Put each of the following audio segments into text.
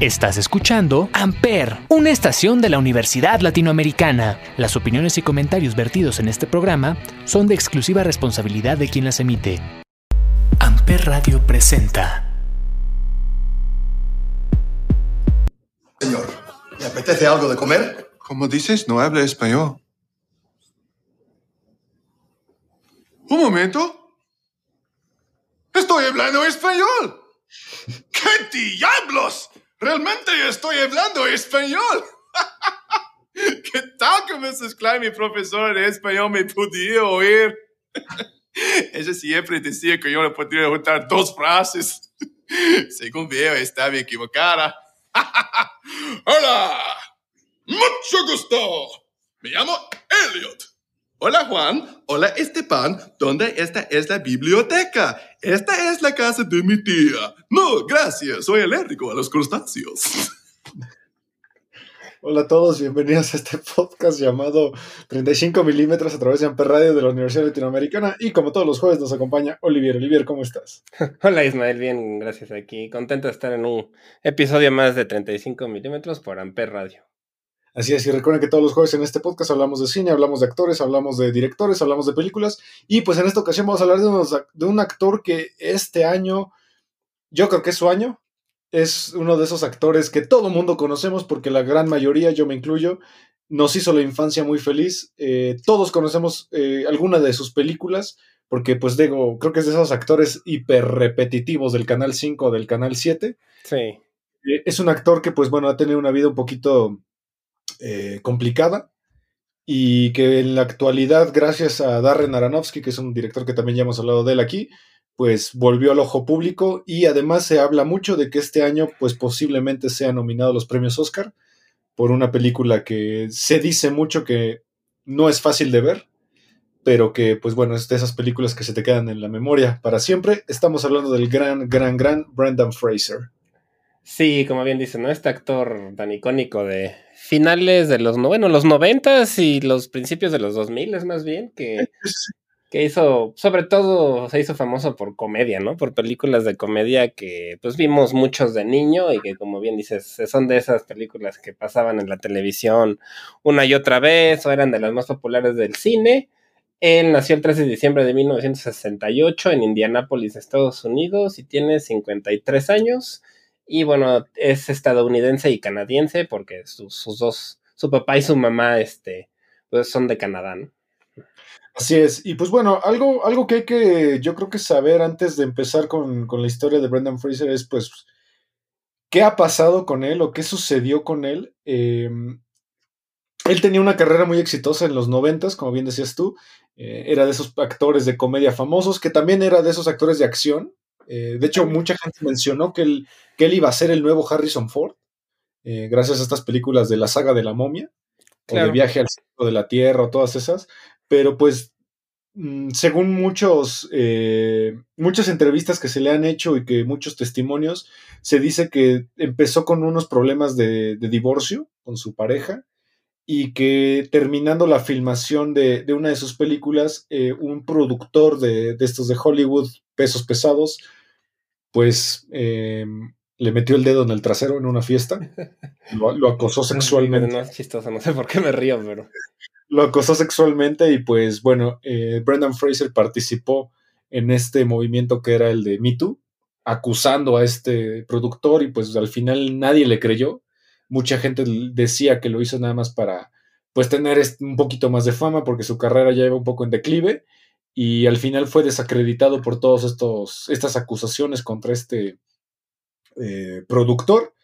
Estás escuchando Amper, una estación de la Universidad Latinoamericana. Las opiniones y comentarios vertidos en este programa son de exclusiva responsabilidad de quien las emite. Amper Radio presenta. Señor, ¿le apetece algo de comer? ¿Cómo dices? No habla español. Un momento. Estoy hablando español. ¿Qué diablos? Realmente estoy hablando español. ¿Qué tal que Mrs. Klein, mi profesor de español, me podía oír? Ella siempre decía que yo le podría juntar dos frases. Según veo, estaba equivocada. Hola, mucho gusto. Me llamo Elliot. Hola Juan, hola Esteban, ¿dónde esta es la biblioteca? Esta es la casa de mi tía. No, gracias, soy alérgico a los crustáceos. Hola a todos, bienvenidos a este podcast llamado 35 milímetros a través de Amper Radio de la Universidad Latinoamericana y como todos los jueves nos acompaña Olivier. Olivier, ¿cómo estás? Hola Ismael, bien, gracias aquí. Contento de estar en un episodio más de 35 milímetros por Amper Radio. Así es, y recuerden que todos los jueves en este podcast hablamos de cine, hablamos de actores, hablamos de directores, hablamos de películas. Y pues en esta ocasión vamos a hablar de, de un actor que este año, yo creo que es su año, es uno de esos actores que todo mundo conocemos porque la gran mayoría, yo me incluyo, nos hizo la infancia muy feliz. Eh, todos conocemos eh, alguna de sus películas porque pues digo, creo que es de esos actores hiper repetitivos del Canal 5 o del Canal 7. Sí. Eh, es un actor que pues bueno, ha tenido una vida un poquito eh, complicada y que en la actualidad, gracias a Darren Aronofsky, que es un director que también ya hemos hablado de él aquí, pues volvió al ojo público y además se habla mucho de que este año pues posiblemente sea nominado a los premios Oscar por una película que se dice mucho que no es fácil de ver, pero que pues bueno, es de esas películas que se te quedan en la memoria para siempre. Estamos hablando del gran, gran, gran Brendan Fraser. Sí, como bien dice, ¿no? Este actor tan icónico de finales de los, bueno, los noventas y los principios de los dos es más bien, que, que hizo, sobre todo se hizo famoso por comedia, ¿no? Por películas de comedia que pues vimos muchos de niño y que como bien dices, son de esas películas que pasaban en la televisión una y otra vez o eran de las más populares del cine. Él nació el 13 de diciembre de 1968 en Indianápolis, Estados Unidos y tiene 53 años. Y bueno, es estadounidense y canadiense porque sus, dos, su papá y su mamá, este, pues son de Canadá, ¿no? Así es. Y pues bueno, algo, algo que hay que, yo creo que saber antes de empezar con, la historia de Brendan Fraser es pues, ¿qué ha pasado con él o qué sucedió con él? Em, él tenía una carrera muy exitosa en los noventas, como bien decías tú. Eh, era de esos actores de comedia famosos, que también era de esos actores de acción. Eh, de hecho, mucha gente mencionó que él, que él iba a ser el nuevo Harrison Ford, eh, gracias a estas películas de la saga de la momia, o de Viaje al Centro de la Tierra, o todas esas. Pero pues, mm, según muchos, eh, muchas entrevistas que se le han hecho y que muchos testimonios, se dice que empezó con unos problemas de, divorcio con su pareja y que terminando la filmación de, una de sus películas, un productor de, de, estos de Hollywood, pesos pesados, pues em, le metió el dedo en el trasero en una fiesta, lo, acosó sexualmente. No es chistoso, no sé por qué me río, pero... Lo acosó sexualmente y pues bueno, eh, Brendan Fraser participó en este movimiento que era el de Me Too, acusando a este productor y pues al final nadie le creyó. Mucha gente decía que lo hizo nada más para pues tener un poquito más de fama porque su carrera ya iba un poco en declive y al final fue desacreditado por todas estas acusaciones contra este eh, productor.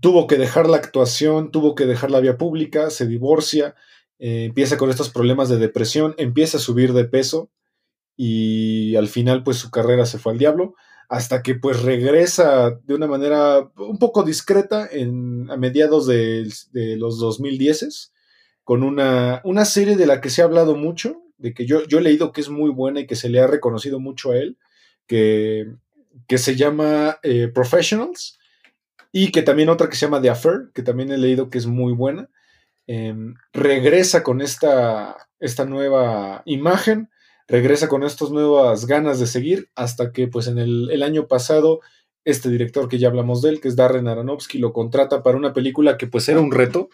Tuvo que dejar la actuación, tuvo que dejar la vía pública, se divorcia, eh, empieza con estos problemas de depresión, empieza a subir de peso y al final pues su carrera se fue al diablo hasta que pues regresa de una manera un poco discreta en, a mediados de, los 2010 con una, una serie de la que se ha hablado mucho, de que yo, yo he leído que es muy buena y que se le ha reconocido mucho a él, que, que se llama eh, Professionals, y que también otra que se llama The Affair, que también he leído que es muy buena. Em, regresa con esta, esta nueva imagen, regresa con estas nuevas ganas de seguir, hasta que pues en el, el año pasado este director que ya hablamos de él, que es Darren Aronofsky, lo contrata para una película que pues era un reto,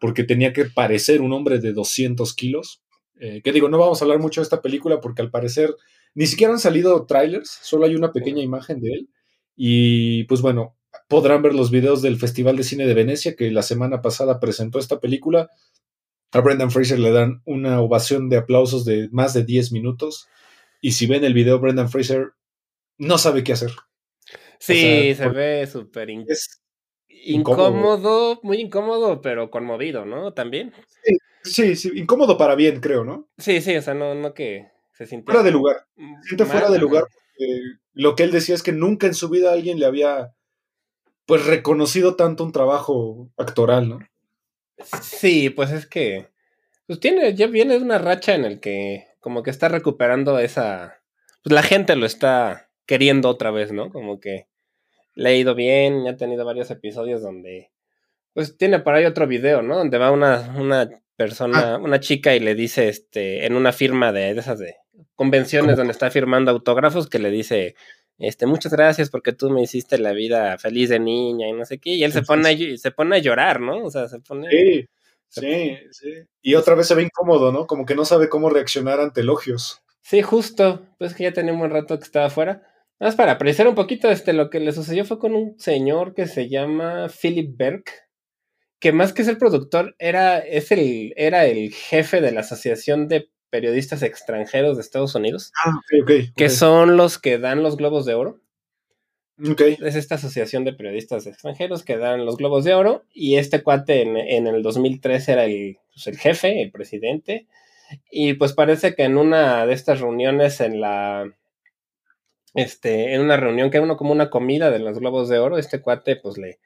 porque tenía que parecer un hombre de 200 kilos. Eh, que digo, no vamos a hablar mucho de esta película porque al parecer ni siquiera han salido trailers, solo hay una pequeña imagen de él. Y pues bueno, podrán ver los videos del Festival de Cine de Venecia, que la semana pasada presentó esta película. A Brendan Fraser le dan una ovación de aplausos de más de 10 minutos. Y si ven el video, Brendan Fraser no sabe qué hacer. Sí, se ve súper incómodo, muy incómodo, pero conmovido, ¿no? También. Sí, sí, incómodo para bien, creo, ¿no? Sí, sí, o sea, no, no que se sintiera. Fuera de lugar. siente fuera de lugar. lo que él decía es que nunca en su vida alguien le había, pues, reconocido tanto un trabajo actoral, ¿no? Sí, pues es que. Pues tiene, ya viene una racha en el que como que está recuperando esa. Pues la gente lo está queriendo otra vez, ¿no? Como que le ha ido bien, ha tenido varios episodios donde, pues tiene por ahí otro video, ¿no? Donde va una, una persona, ah. una chica y le dice, este, en una firma de, esas de convenciones donde está firmando autógrafos, que le dice, este, muchas gracias porque tú me hiciste la vida feliz de niña y no sé qué, y él se pone, a, se pone a llorar, ¿no? O sea, se pone... Sí, sí, sí. Y otra vez se ve incómodo, ¿no? Como que no sabe cómo reaccionar ante elogios. Sí, justo, pues que ya tenía un buen rato que estaba afuera. Más para apreciar un poquito, este, lo que le sucedió fue con un señor que se llama Philip Berg, que más que ser productor, era, es el, era el jefe de la Asociación de Periodistas Extranjeros de Estados Unidos. Ah, Que son los que dan los globos de oro. Es esta asociación de periodistas extranjeros que dan los globos de oro. Y este cuate en, en el 2003 era el, pues, el jefe, el presidente. Y pues parece que en una de estas reuniones en la este, en una reunión que era uno como una comida de los globos de oro, este cuate pues le,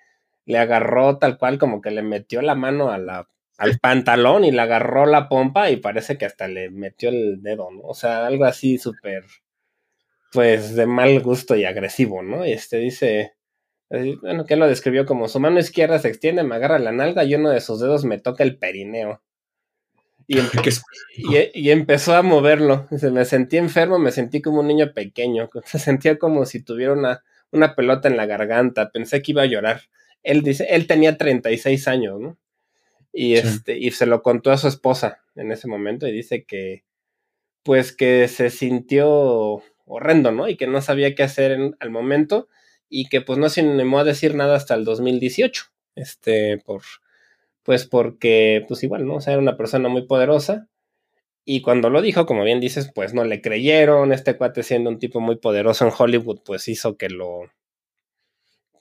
le agarró tal cual como que le metió la mano a la, al pantalón y le agarró la pompa y parece que hasta le metió el dedo, ¿no? O sea, algo así súper, pues de mal gusto y agresivo, ¿no? Y este dice, bueno, que lo describió como su mano izquierda se extiende, me agarra la nalga y uno de sus dedos me toca el perineo. Y, empezó a moverlo. me sentí enfermo, me sentí como un niño pequeño. Se sentía como si tuviera una, una pelota en la garganta. Pensé que iba a llorar. Él dice, él tenía 36 años, ¿no? Y, este, y se lo contó a su esposa en ese momento y dice que, pues que se sintió horrendo, ¿no? Y que no sabía qué hacer al momento y que pues no se animó a decir nada hasta el 2018, este, por, pues porque, pues igual, ¿no? O sea, era una persona muy poderosa. Y cuando lo dijo, como bien dices, pues no le creyeron. Este cuate siendo un tipo muy poderoso en Hollywood, pues hizo que lo,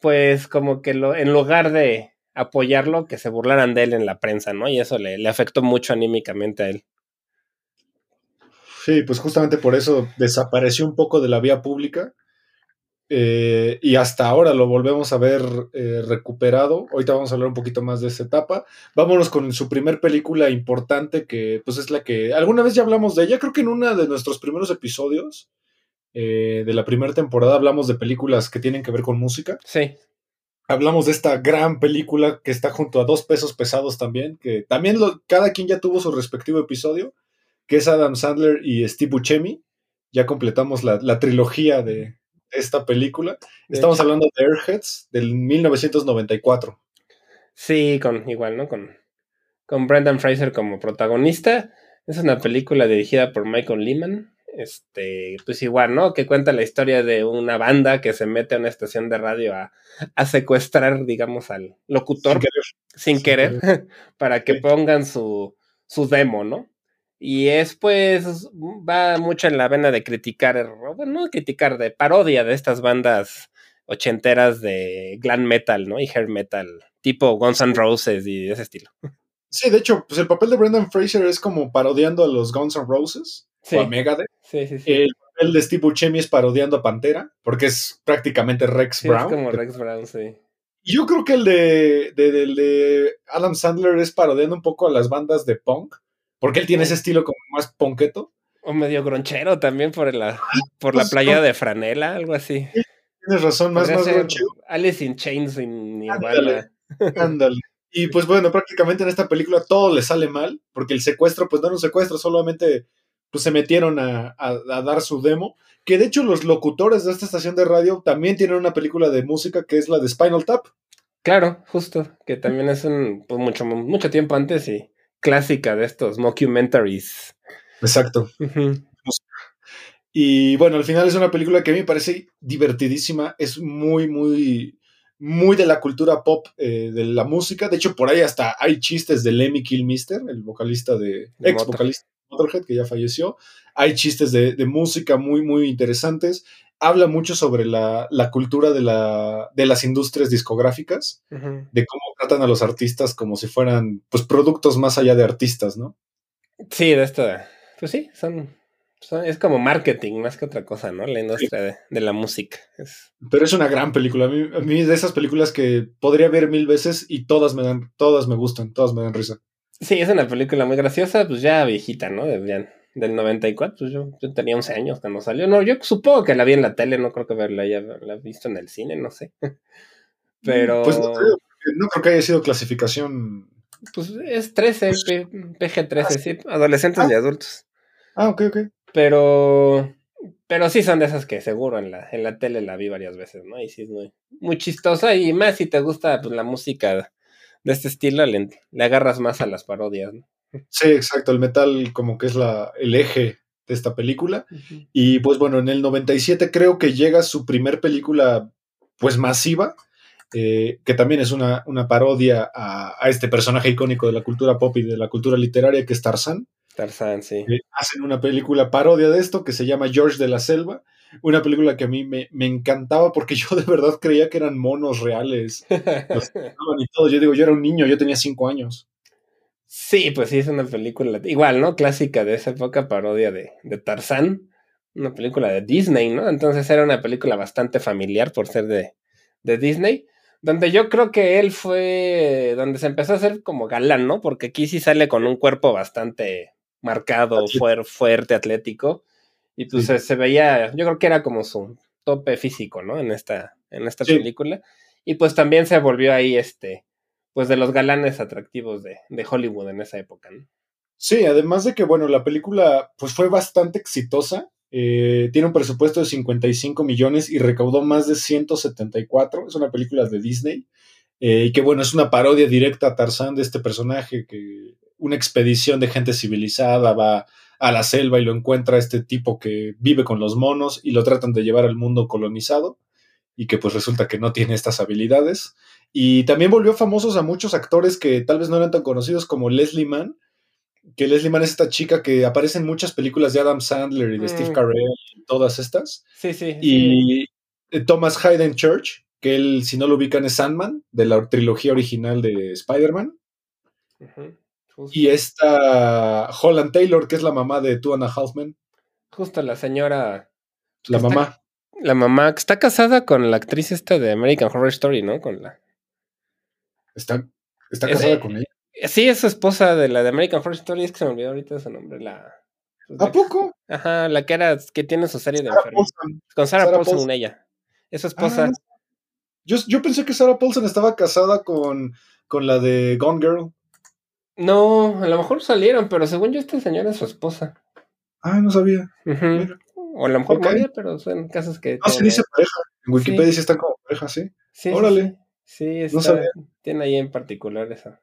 pues como que lo, en lugar de apoyarlo, que se burlaran de él en la prensa, ¿no? Y eso le, le afectó mucho anímicamente a él. Sí, pues justamente por eso desapareció un poco de la vía pública eh, y hasta ahora lo volvemos a ver eh, recuperado. Ahorita vamos a hablar un poquito más de esa etapa. Vámonos con su primer película importante, que pues es la que alguna vez ya hablamos de ella. Creo que en uno de nuestros primeros episodios eh, de la primera temporada hablamos de películas que tienen que ver con música. Sí. Hablamos de esta gran película que está junto a dos pesos pesados también, que también lo, cada quien ya tuvo su respectivo episodio, que es Adam Sandler y Steve Buscemi. Ya completamos la trilogía de, esta película. Estamos hablando de Airheads del 1994. Sí, con igual, ¿no? Con, con Brendan Fraser como protagonista. Es una película dirigida por Michael Lehman. Este, pues igual, ¿no? Que cuenta la historia de una banda que se mete a una estación de radio a, a secuestrar, digamos, al locutor sin querer, para que pongan su, su demo, ¿no? Y es pues, va mucho en la vena de criticar, bueno, no criticar, de parodia de estas bandas ochenteras de glam metal, ¿no? Y hair metal, tipo Guns N' Roses y de ese estilo. Sí, de hecho, pues el papel de Brendan Fraser es como parodiando a los Guns N' Roses o a Megadeth. Sí, sí, sí. El papel de Steve Buscemi es parodiando a Pantera, porque es prácticamente Rex Brown. Es como Rex Brown, sí. Yo creo que el de, de, de Adam Sandler es parodiando un poco a las bandas de punk porque él tiene ese estilo como más ponqueto. O medio gronchero también por la, por la playa de franela, algo así. Tienes razón, más, más gronchero. Alice in Chains sin Ándale, ándale. Y pues bueno, prácticamente en esta película todo le sale mal, porque el secuestro, pues no era un secuestro, solamente pues se metieron a, dar su demo. Que de hecho los locutores de esta estación de radio también tienen una película de música que es la de Spinal Tap. Claro, justo, que también es un pues, mucho, mucho tiempo antes y clásica de estos mockumentaries. Exacto. Y bueno, al final es una película que a mí me parece divertidísima, es muy, muy, muy de la cultura pop, eh, de la música. De hecho, por ahí hasta hay chistes de Lemmy Kilmister, el vocalista de, ex vocalista Motorhead, que ya falleció. Hay chistes de, música muy, muy interesantes. Habla mucho sobre la, cultura de, la, de, las industrias discográficas, de cómo tratan a los artistas como si fueran pues productos más allá de artistas, ¿no? Sí, de esto. Pues sí, son es como marketing más que otra cosa, ¿no? La industria de, la música. Pero es una gran película. A mí, a mí, de esas películas que podría ver mil veces y todas me dan, todas me gustan, todas me dan risa. Sí, es una película muy graciosa, pues ya viejita, ¿no? De, del 94, pues yo, yo, tenía 11 años cuando salió. No, yo supongo que la vi en la tele, no creo que la haya la visto en el cine, no sé. Pero... Pues no creo, no creo que haya sido clasificación... Pues es 13, PG-13, ah, sí, adolescentes y ah. adultos. Ah, ok, ok. Pero, pero sí son de esas que seguro en la, en la tele la vi varias veces, ¿no? Y sí es muy, muy chistosa y más si te gusta pues, la música de este estilo, le, agarras más a las parodias, ¿no? Sí, exacto, el metal como que es la, el eje de esta película. Y pues bueno, en el 97 creo que llega su primer película pues masiva, eh, que también es una, una parodia a, a, este personaje icónico de la cultura pop y de la cultura literaria que es Tarzán. Tarzán, sí. Eh, hacen una película parodia de esto que se llama George de la Selva. Una película que a mí me, encantaba porque yo de verdad creía que eran monos reales. y todo. Yo digo, yo era un niño, yo tenía cinco años. Sí, pues sí, es una película igual, ¿no? Clásica de esa época, parodia de, de Tarzán. Una película de Disney, ¿no? Entonces era una película bastante familiar por ser de, de Disney donde yo creo que él fue donde se empezó a hacer como galán, ¿no? Porque aquí sí sale con un cuerpo bastante marcado, fuerte, atlético. Y pues se, veía, yo creo que era como su tope físico, ¿no? En esta, en esta película. Y pues también se volvió ahí este, pues de los galanes atractivos de, Hollywood en esa época, ¿no? Sí, además de que, bueno, la película pues fue bastante exitosa. Eh, tiene un presupuesto de 55 millones y recaudó más de 174. Es una película de Disney. Eh, y que, bueno, es una parodia directa a Tarzán de este personaje que una expedición de gente civilizada va a la selva y lo encuentra este tipo que vive con los monos y lo tratan de llevar al mundo colonizado y que pues resulta que no tiene estas habilidades. Y también volvió famosos a muchos actores que tal vez no eran tan conocidos como Leslie Mann, que Leslie Mann es esta chica que aparece en muchas películas de Adam Sandler y de Steve mm. Carell y todas estas. Sí, sí. Y eh, Thomas Hayden Church, que él, si no lo ubican, es Sandman, de la trilogía original de Spider-Man. Y esta Holland Taylor, que es la mamá de Two and a Justo la señora. La mamá. la mamá que está casada con la actriz esta de American Horror Story, ¿no? Con la. Está, está casada con ella. Sí, es su esposa de la de American Horror Story, es que se me olvidó ahorita su nombre, la. Pues, ¿A poco? Ajá, la que era, que tiene su serie de enfermos. Con Sarah, Paulson, ella. Es su esposa. Ah, yo, yo, pensé que Sarah Paulson estaba casada con, con la de Gone Girl. No, a lo mejor salieron, pero según yo, esta señora es su esposa. Ah, no sabía. O a lo mejor okay. pero son casos que. Ah, se dice pareja. En Wikipedia sí, están como pareja, sí. Sí. Órale. Sí, está, no sabía. tiene ahí en particular esa.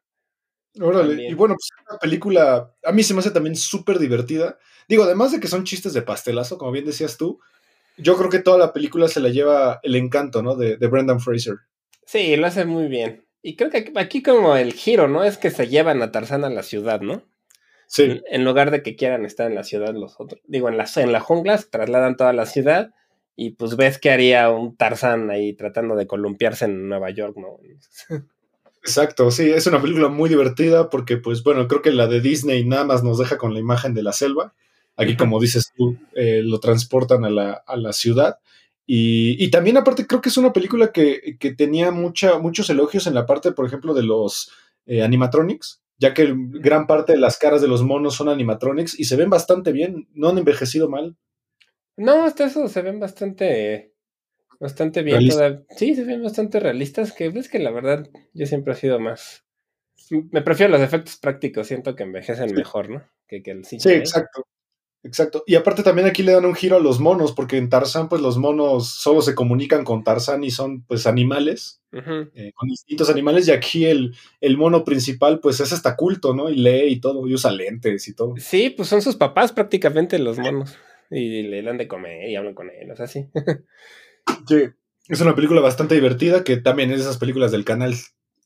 Órale. Y bueno, pues una película, a mí se me hace también súper divertida. Digo, además de que son chistes de pastelazo, como bien decías tú, yo creo que toda la película se la lleva el encanto, ¿no? De, de Brendan Fraser. Sí, lo hace muy bien. Y creo que aquí como el giro, ¿no? Es que se llevan a Tarzán a la ciudad, ¿no? Sí. En, lugar de que quieran estar en la ciudad los otros. Digo, en la, en la jungla se trasladan toda la ciudad y pues ves que haría un Tarzán ahí tratando de columpiarse en Nueva York, ¿no? Exacto, sí, es una película muy divertida porque, pues bueno, creo que la de Disney nada más nos deja con la imagen de la selva. Aquí, como dices tú, eh, lo transportan a la, a la ciudad. Y, también aparte creo que es una película que, tenía mucha, muchos elogios en la parte, por ejemplo, de los eh, animatronics, ya que gran parte de las caras de los monos son animatronics y se ven bastante bien, no han envejecido mal. No, hasta eso se ven bastante, bastante bien. Sí, se ven bastante realistas, que ves que la verdad yo siempre he sido más... Me prefiero los efectos prácticos, siento que envejecen mejor, ¿no? Que, que el Sí, exacto. Exacto. Y aparte también aquí le dan un giro a los monos, porque en Tarzán, pues los monos solo se comunican con Tarzán y son pues animales, eh, con distintos animales, y aquí el, el, mono principal, pues es hasta culto, ¿no? Y lee y todo, y usa lentes y todo. Sí, pues son sus papás prácticamente los monos. Y le dan de comer y hablan con él, o sea, sí. sí. Es una película bastante divertida, que también es de esas películas del canal.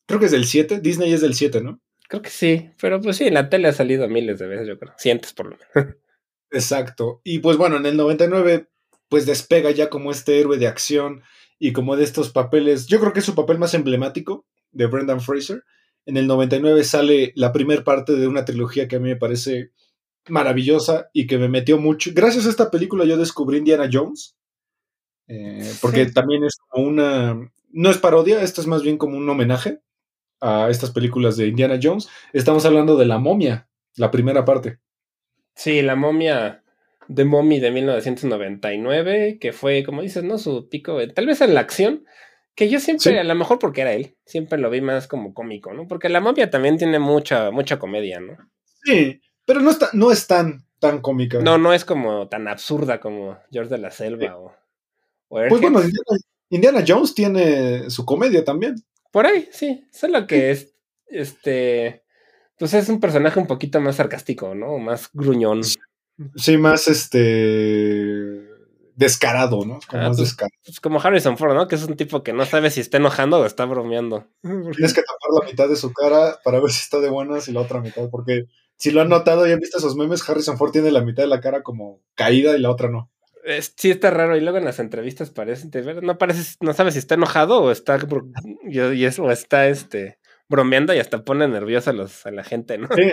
Creo que es del 7, Disney es del 7, ¿no? Creo que sí, pero pues sí, en la tele ha salido miles de veces, yo creo. Cientos por lo menos. Exacto. Y pues bueno, en el 99 pues despega ya como este héroe de acción y como de estos papeles, yo creo que es su papel más emblemático de Brendan Fraser. En el 99 sale la primera parte de una trilogía que a mí me parece maravillosa y que me metió mucho. Gracias a esta película yo descubrí Indiana Jones, eh, porque también es como una, no es parodia, esto es más bien como un homenaje a estas películas de Indiana Jones. Estamos hablando de La momia, la primera parte. Sí, la momia de Mommy de 1999, que fue, como dices, ¿no? Su pico, tal vez en la acción, que yo siempre, a lo mejor porque era él, siempre lo vi más como cómico, ¿no? Porque la momia también tiene mucha, mucha comedia, ¿no? Sí, pero no, está, no es tan, tan cómica. No, no es como tan absurda como George de la Selva o, Pues bueno, Indiana, Jones tiene su comedia también. Por ahí, sí. Solo que es, este, pues es un personaje un poquito más sarcástico, ¿no? Más gruñón. Sí, más este descarado, ¿no? Como, ah, pues, pues como Harrison Ford, ¿no? Que es un tipo que no sabe si está enojando o está bromeando. Tienes que tapar la mitad de su cara para ver si está de buenas y la otra mitad, porque si lo han notado y han visto esos memes, Harrison Ford tiene la mitad de la cara como caída y la otra no. sí está raro y luego en las entrevistas parece, no parece, no sabe si está enojado o está y eso, o está este bromeando y hasta pone nerviosa a, la gente, ¿no? Sí,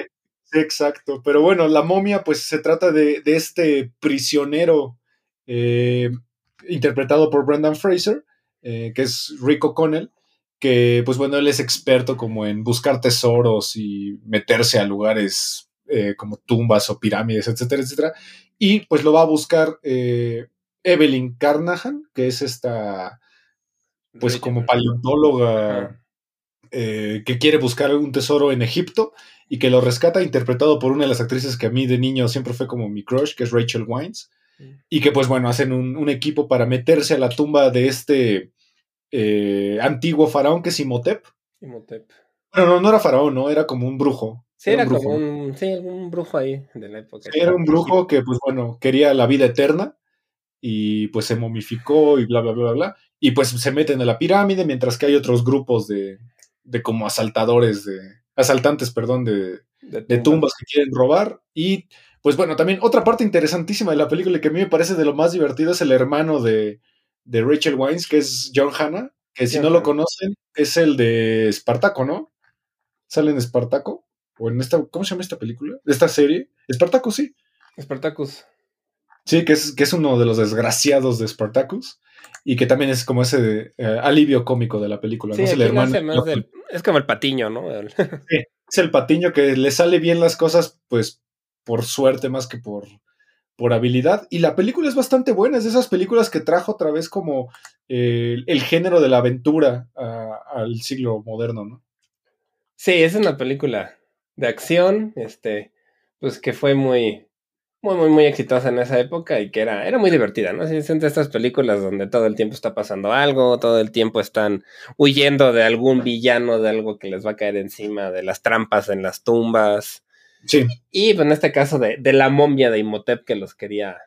exacto. Pero bueno, la momia, pues se trata de, este prisionero eh, interpretado por Brendan Fraser, eh, que es Rick O'Connell, que pues bueno, él es experto como en buscar tesoros y meterse a lugares eh, como tumbas o pirámides, etcétera, etcétera. Y pues lo va a buscar Evelyn Carnahan, que es esta, pues como paleontóloga eh, que quiere buscar un tesoro en Egipto y que lo rescata, interpretado por una de las actrices que a mí de niño siempre fue como mi crush, que es Rachel Wines, y que pues bueno, hacen un, equipo para meterse a la tumba de este eh, antiguo faraón que es Imhotep. Imhotep. Bueno, no, no era faraón, ¿no? Era como un brujo. Sí, era, como un, sí, un brujo ahí de la época. era un brujo que, pues bueno, quería la vida eterna y pues se momificó y bla, bla, bla, bla. Y pues se meten en la pirámide, mientras que hay otros grupos de, de como asaltadores, de asaltantes, perdón, de, de, tumbas. que quieren robar. Y pues bueno, también otra parte interesantísima de la película que a mí me parece de lo más divertido es el hermano de, de Rachel Wines, que es John Hanna, que si no lo conocen, es el de Espartaco, ¿no? ¿Sale en Espartaco? ¿O en esta, ¿cómo se llama esta película? ¿Esta serie? Espartaco, sí. Espartacus. Sí, que es, que es uno de los desgraciados de Spartacus y que también es como ese eh, alivio cómico de la película. ¿no? Es, el hermano, es como el patiño, ¿no? sí, es el patiño que le sale bien las cosas, pues por suerte más que por, por habilidad. Y la película es bastante buena, es de esas películas que trajo otra vez como eh, el género de la aventura al siglo moderno, ¿no? Sí, es una película de acción, este, pues que fue muy, muy, muy, muy exitosa en esa época y que era, era muy divertida, ¿no? Si entre estas películas donde todo el tiempo está pasando algo, todo el tiempo están huyendo de algún villano, de algo que les va a caer encima, de las trampas en las tumbas. Sí. Y, pues, en este caso de, de la momia de Imhotep que los quería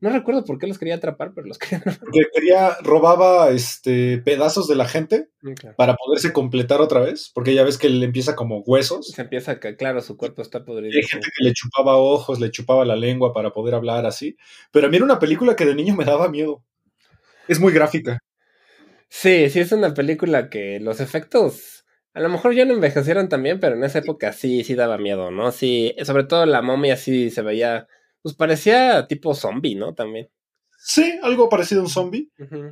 no recuerdo por qué los quería atrapar, pero los quería Porque quería, robaba este, pedazos de la gente mm, para poderse completar otra vez, porque ya ves que le empieza como huesos. Se empieza, que, claro, su cuerpo está podrido. hay gente que le chupaba ojos, le chupaba la lengua para poder hablar así. Pero a mí era una película que de niño me daba miedo. Es muy gráfica. Sí, sí, es una película que los efectos a lo mejor ya no envejecieron también, pero en esa época sí, sí daba miedo, ¿no? Sí, sobre todo la momia sí se veía pues parecía tipo zombie, ¿no? También. Sí, algo parecido a un zombie.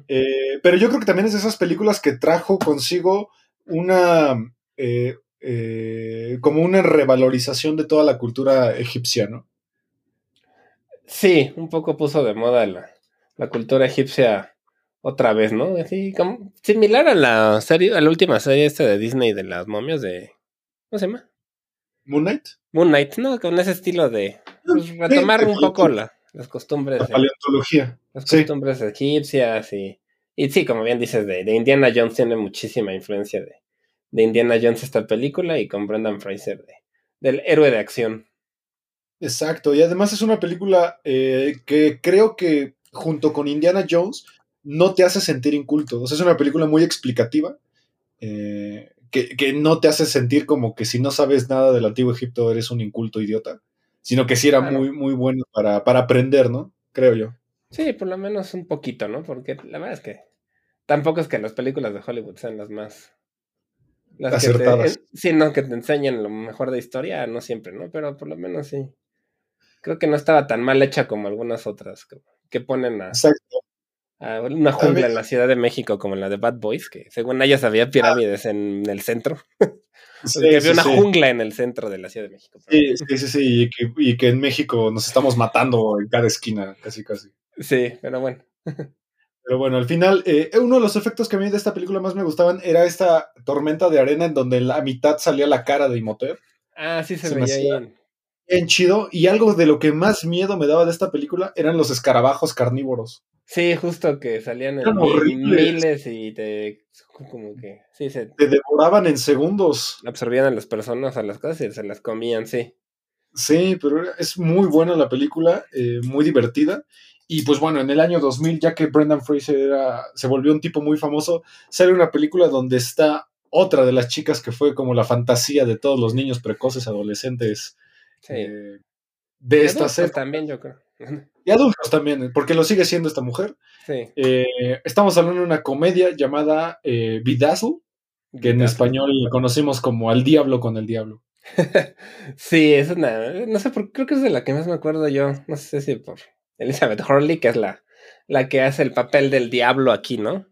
Eh, pero yo creo que también es de esas películas que trajo consigo una. Eh, eh, como una revalorización de toda la cultura egipcia, ¿no? Sí, un poco puso de moda la, cultura egipcia otra vez, ¿no? Así como similar a la serie, a la última serie esta de Disney de las momias de. ¿Cómo se llama? Moon Knight. Moon Knight, ¿no? Con ese estilo de pues, retomar un poco la, las costumbres. La paleontología. Las costumbres egipcias y, y sí, como bien dices, de, de, Indiana Jones tiene muchísima influencia de, de Indiana Jones esta película y con Brendan Fraser de, del héroe de acción. Exacto, y además es una película eh, que creo que junto con Indiana Jones no te hace sentir inculto. O sea, es una película muy explicativa. Eh, que, no te hace sentir como que si no sabes nada del antiguo Egipto eres un inculto idiota, sino que sí era muy, muy bueno para, para aprender, ¿no? Creo yo. Sí, por lo menos un poquito, ¿no? Porque la verdad es que tampoco es que las películas de Hollywood sean las más... Las acertadas. Que te, sí, no, que te enseñan lo mejor de historia, no siempre, ¿no? Pero por lo menos sí. Creo que no estaba tan mal hecha como algunas otras que, ponen a, una jungla en la Ciudad de México como la de Bad Boys, que según ellas había pirámides en el centro. Sí, había una jungla en el centro de la Ciudad de México. Sí, sí, sí, y que, en México nos estamos matando en cada esquina, casi, casi. Sí, pero bueno. Pero bueno, al final, eh, uno de los efectos que a mí de esta película más me gustaban era esta tormenta de arena en donde en la mitad salía la cara de Imhotep. Ah, sí, se, veía bien. Bien chido. Y algo de lo que más miedo me daba de esta película eran los escarabajos carnívoros. Sí, justo que salían en miles y te como que sí se te devoraban en segundos. Absorbían a las personas, a las cosas y se las comían, sí. Sí, pero es muy buena la película, eh, muy divertida. Y pues bueno, en el año 2000, ya que Brendan Fraser era, se volvió un tipo muy famoso, sale una película donde está otra de las chicas que fue como la fantasía de todos los niños precoces, adolescentes eh, de esta serie. también, yo creo. Y adultos también, porque lo sigue siendo esta mujer. Eh, estamos hablando de una comedia llamada eh, que en español conocemos como Al Diablo con el Diablo. sí, es una. No sé, por, creo que es de la que más me acuerdo yo. No sé si por Elizabeth Hurley, que es la, la que hace el papel del diablo aquí, ¿no?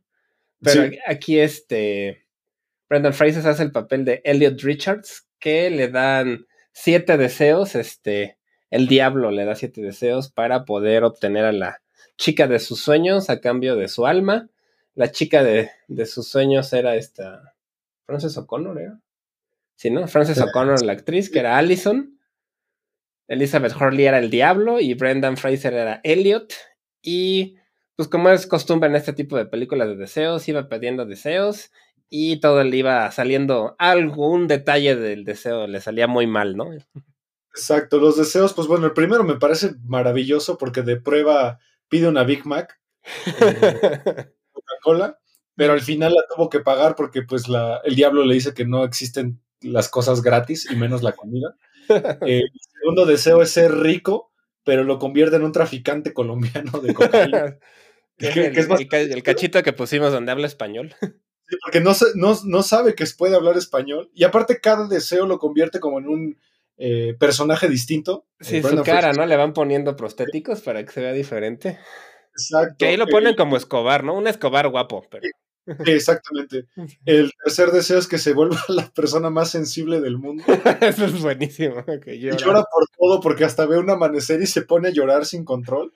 Pero aquí este. Brendan Fraser hace el papel de Elliot Richards, que le dan siete deseos, este, el diablo le da siete deseos para poder obtener a la chica de sus sueños a cambio de su alma. La chica de, sus sueños era esta, Frances O'Connor, ¿era? Sí, ¿no? Frances O'Connor, la actriz, que era Allison. Elizabeth Hurley era el diablo y Brendan Fraser era Elliot. Y pues como es costumbre en este tipo de películas de deseos, iba pidiendo deseos y todo le iba saliendo algún detalle del deseo, le salía muy mal, ¿no? Exacto, los deseos, pues bueno, el primero me parece maravilloso porque de prueba pide una Big Mac, eh, Coca-Cola, pero al final la tuvo que pagar porque pues la, el diablo le dice que no existen las cosas gratis y menos la comida. Eh, el segundo deseo es ser rico, pero lo convierte en un traficante colombiano de cocaína. el, cachito que pusimos donde habla español porque no, no, sabe que puede hablar español. Y aparte, cada deseo lo convierte como en un eh, personaje distinto. Sí, su cara, ¿no? Le van poniendo prostéticos para que se vea diferente. Exacto. Que ahí lo ponen como Escobar, ¿no? Un Escobar guapo. Pero... exactamente. El tercer deseo es que se vuelva la persona más sensible del mundo. Eso es buenísimo. y llora por todo porque hasta ve un amanecer y se pone a llorar sin control.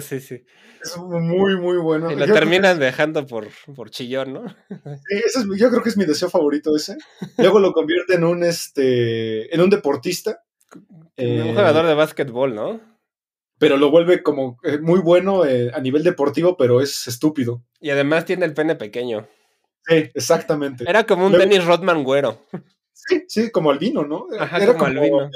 sí, sí. Es muy, muy bueno. Y lo terminan dejando por, por chillón, ¿no? Sí, ese es, yo creo que es mi deseo favorito ese. Luego lo convierte en un, este, en un deportista. un eh, jugador de básquetbol, ¿no? Pero lo vuelve como eh, muy bueno eh, a nivel deportivo, pero es estúpido. Y además tiene el pene pequeño. Sí, exactamente. Era como un tenis Rodman güero. Sí, sí, como albino, ¿no? Ajá, era como, albino.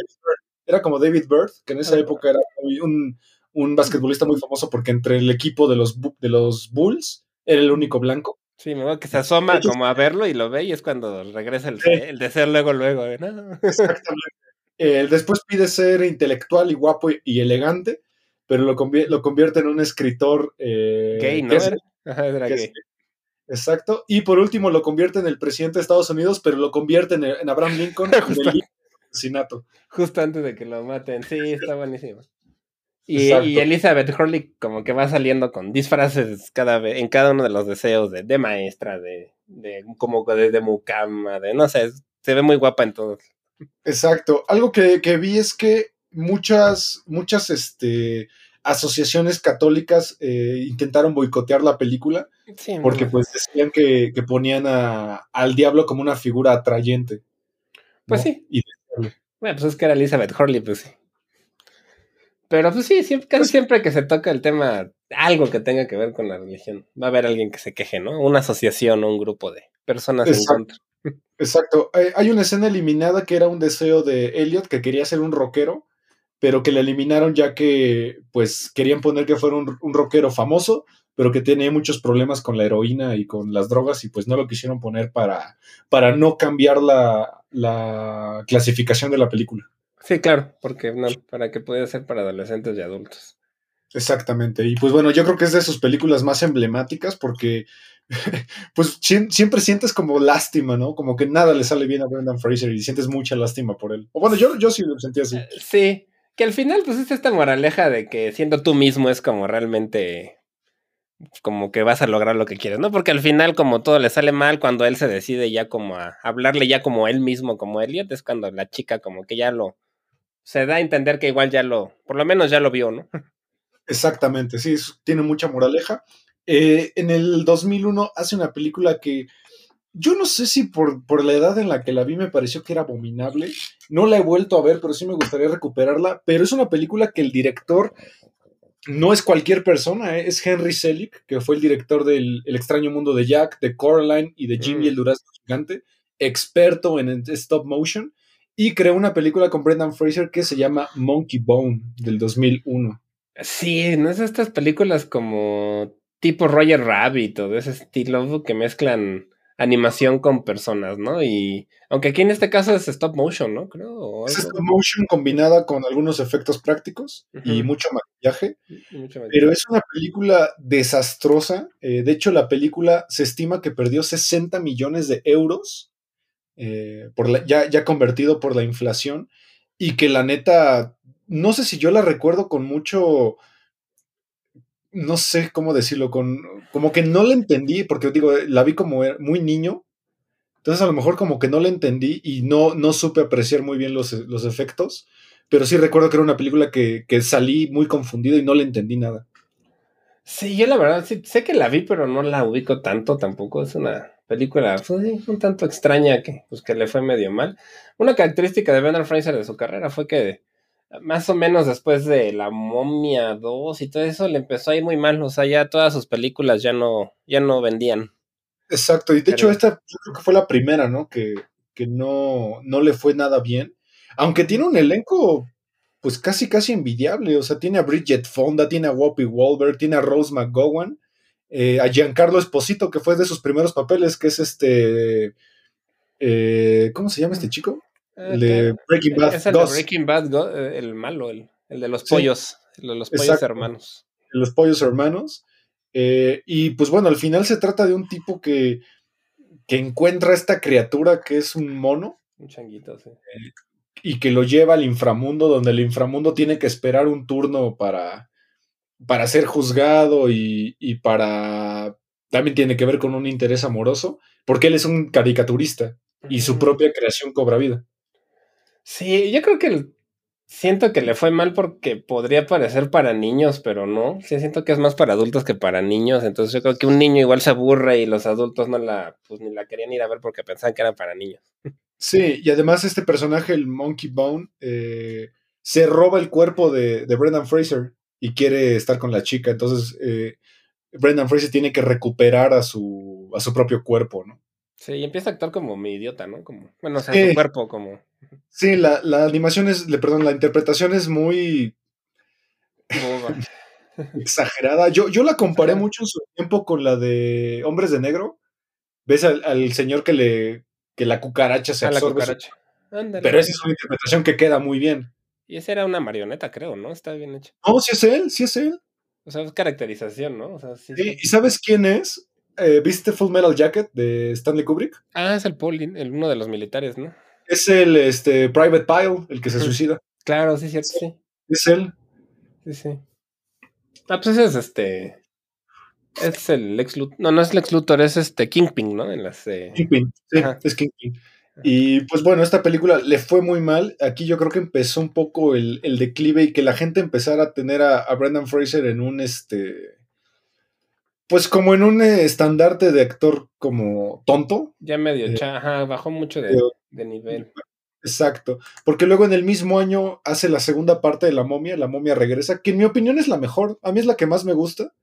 Era como David Bird, que en esa ah. época era un, un basquetbolista muy famoso porque entre el equipo de los, de los Bulls era el único blanco. Sí, me que se asoma como a verlo y lo ve y es cuando regresa el, el de ser luego, luego. ¿eh? Exactamente. después pide ser intelectual y guapo y, elegante, pero lo, lo, convierte en un escritor eh, gay, ¿no? era gay. exacto. Y por último lo convierte en el presidente de Estados Unidos, pero lo convierte en, en Abraham Lincoln el asesinato. Justo antes de que lo maten. Sí, está buenísimo. Y, Elizabeth Hurley como que va saliendo con disfraces cada vez, en cada uno de los deseos de, maestra, de, de como de, de, mucama, de no sé, se ve muy guapa en todos. Exacto. Algo que, vi es que muchas, muchas este, asociaciones católicas eh, intentaron boicotear la película porque pues decían que, ponían al diablo como una figura atrayente. Pues sí. bueno, pues es que era Elizabeth Hurley, pues sí. Pero pues sí, siempre, casi siempre que se toca el tema, algo que tenga que ver con la religión, va a haber alguien que se queje, ¿no? Una asociación o un grupo de personas en contra. Exacto. Hay una escena eliminada que era un deseo de Elliot que quería ser un rockero, pero que la eliminaron ya que pues querían poner que fuera un, un rockero famoso, pero que tenía muchos problemas con la heroína y con las drogas y pues no lo quisieron poner para, para no cambiar la, la clasificación de la película. Sí, claro, porque no, para que pueda ser para adolescentes y adultos. Exactamente. Y pues bueno, yo creo que es de sus películas más emblemáticas porque pues siem- siempre sientes como lástima, ¿no? Como que nada le sale bien a Brendan Fraser y sientes mucha lástima por él. O bueno, yo, yo sí lo sentí así. Sí, que al final pues es esta moraleja de que siendo tú mismo es como realmente como que vas a lograr lo que quieres, ¿no? Porque al final como todo le sale mal cuando él se decide ya como a hablarle ya como él mismo, como Elliot, es cuando la chica como que ya lo se da a entender que igual ya lo, por lo menos ya lo vio, ¿no? Exactamente, sí, tiene mucha moraleja. Eh, en el 2001 hace una película que yo no sé si por, por la edad en la que la vi me pareció que era abominable. No la he vuelto a ver, pero sí me gustaría recuperarla. Pero es una película que el director no es cualquier persona, eh, es Henry Selick, que fue el director del El extraño mundo de Jack, de Coraline y de Jimmy Mm. el Durazno Gigante, experto en stop motion, y creó una película con Brendan Fraser que se llama Monkey Bone del 2001. Sí, no es estas películas como tipo Roger Rabbit o de ese estilo que mezclan animación con personas, ¿no? Y aunque aquí en este caso es stop motion, ¿no? Creo. Es stop motion combinada con algunos efectos prácticos y mucho maquillaje, Mucho pero es una película desastrosa. Eh, de hecho, la película se estima que perdió 60 millones de euros eh, por la- ya, ya convertido por la inflación y que la neta, no sé si yo la recuerdo con mucho, no sé cómo decirlo, con, como que no la entendí, porque digo, la vi como era muy niño. Entonces a lo mejor como que no la entendí y no, no supe apreciar muy bien los, los efectos, pero sí recuerdo que era una película que, que salí muy confundido y no le entendí nada. Sí, yo la verdad sé que la vi, pero no la ubico tanto tampoco. Es una película pues, un tanto extraña que, pues, que le fue medio mal. Una característica de Brendan Fraser de su carrera fue que más o menos después de La Momia 2 y todo eso le empezó a ir muy mal. O sea, ya todas sus películas ya no, ya no vendían. Exacto, y de hecho Pero- esta yo creo que fue la primera, ¿no? Que, que no, no le fue nada bien, aunque tiene un elenco pues casi casi envidiable, o sea, tiene a Bridget Fonda, tiene a Whoopi Wahlberg, tiene a Rose McGowan, eh, a Giancarlo Esposito, que fue de sus primeros papeles, que es este, eh, ¿cómo se llama este chico? El de Breaking Bad Es el de 2, Breaking Bad, eh, el malo, el, el de los Sí. pollos, el de los pollos Exacto. hermanos. Los Pollos Hermanos, eh, y pues bueno, al final se trata de un tipo que, que encuentra esta criatura que es un mono, Un changuito, sí. y que lo lleva al inframundo, donde el inframundo tiene que esperar un turno para, para ser juzgado y, y para... También tiene que ver con un interés amoroso, porque él es un caricaturista y su propia creación cobra vida. Sí, yo creo que siento que le fue mal porque podría parecer para niños, pero no. Sí, siento que es más para adultos que para niños. Entonces yo creo que un niño igual se aburre y los adultos no la, pues ni la querían ir a ver porque pensaban que era para niños. Sí, y además este personaje, el Monkey Bone, eh, se roba el cuerpo de, de Brendan Fraser y quiere estar con la chica. Entonces, eh, Brendan Fraser tiene que recuperar a su, a su propio cuerpo, ¿no? Sí, y empieza a actuar como mi idiota, ¿no? Como, bueno, o sea, Sí. su cuerpo como Sí, la, la animación es, le, perdón, la interpretación es muy exagerada. Yo, yo la comparé mucho en su tiempo con la de Hombres de Negro. Ves al, al señor que le que la cucaracha se A la absorbe. su- cucaracha. Ándale. pero esa es una interpretación que queda muy bien. Y esa era una marioneta, creo, ¿no? Está bien hecho. No, sí es él, sí es él. O sea, es caracterización, ¿no? O sea, sí. Sí, ¿Y sabes quién es? Eh, ¿Viste Full Metal Jacket de Stanley Kubrick? Ah, es el Paul, el uno de los militares, ¿no? Es el este, Private Pile, el que se suicida. Claro, sí, cierto, sí. Es él. Sí, sí. Ah, pues ese es este. Es el Lex Luthor. No, no es Lex Luthor, es este Kingpin, ¿no? En las. eh, Kingpin. Sí, Ajá. es Kingpin. Y pues bueno, esta película le fue muy mal. Aquí yo creo que empezó un poco el, el declive y que la gente empezara a tener a, a Brendan Fraser en un este. Pues como en un eh, estandarte de actor como tonto. Ya medio Eh, ajá, bajó mucho de, pero- de nivel. Exacto, porque luego en el mismo año hace la segunda parte de La momia, La momia regresa, que en mi opinión es la mejor, a mí es la que más me gusta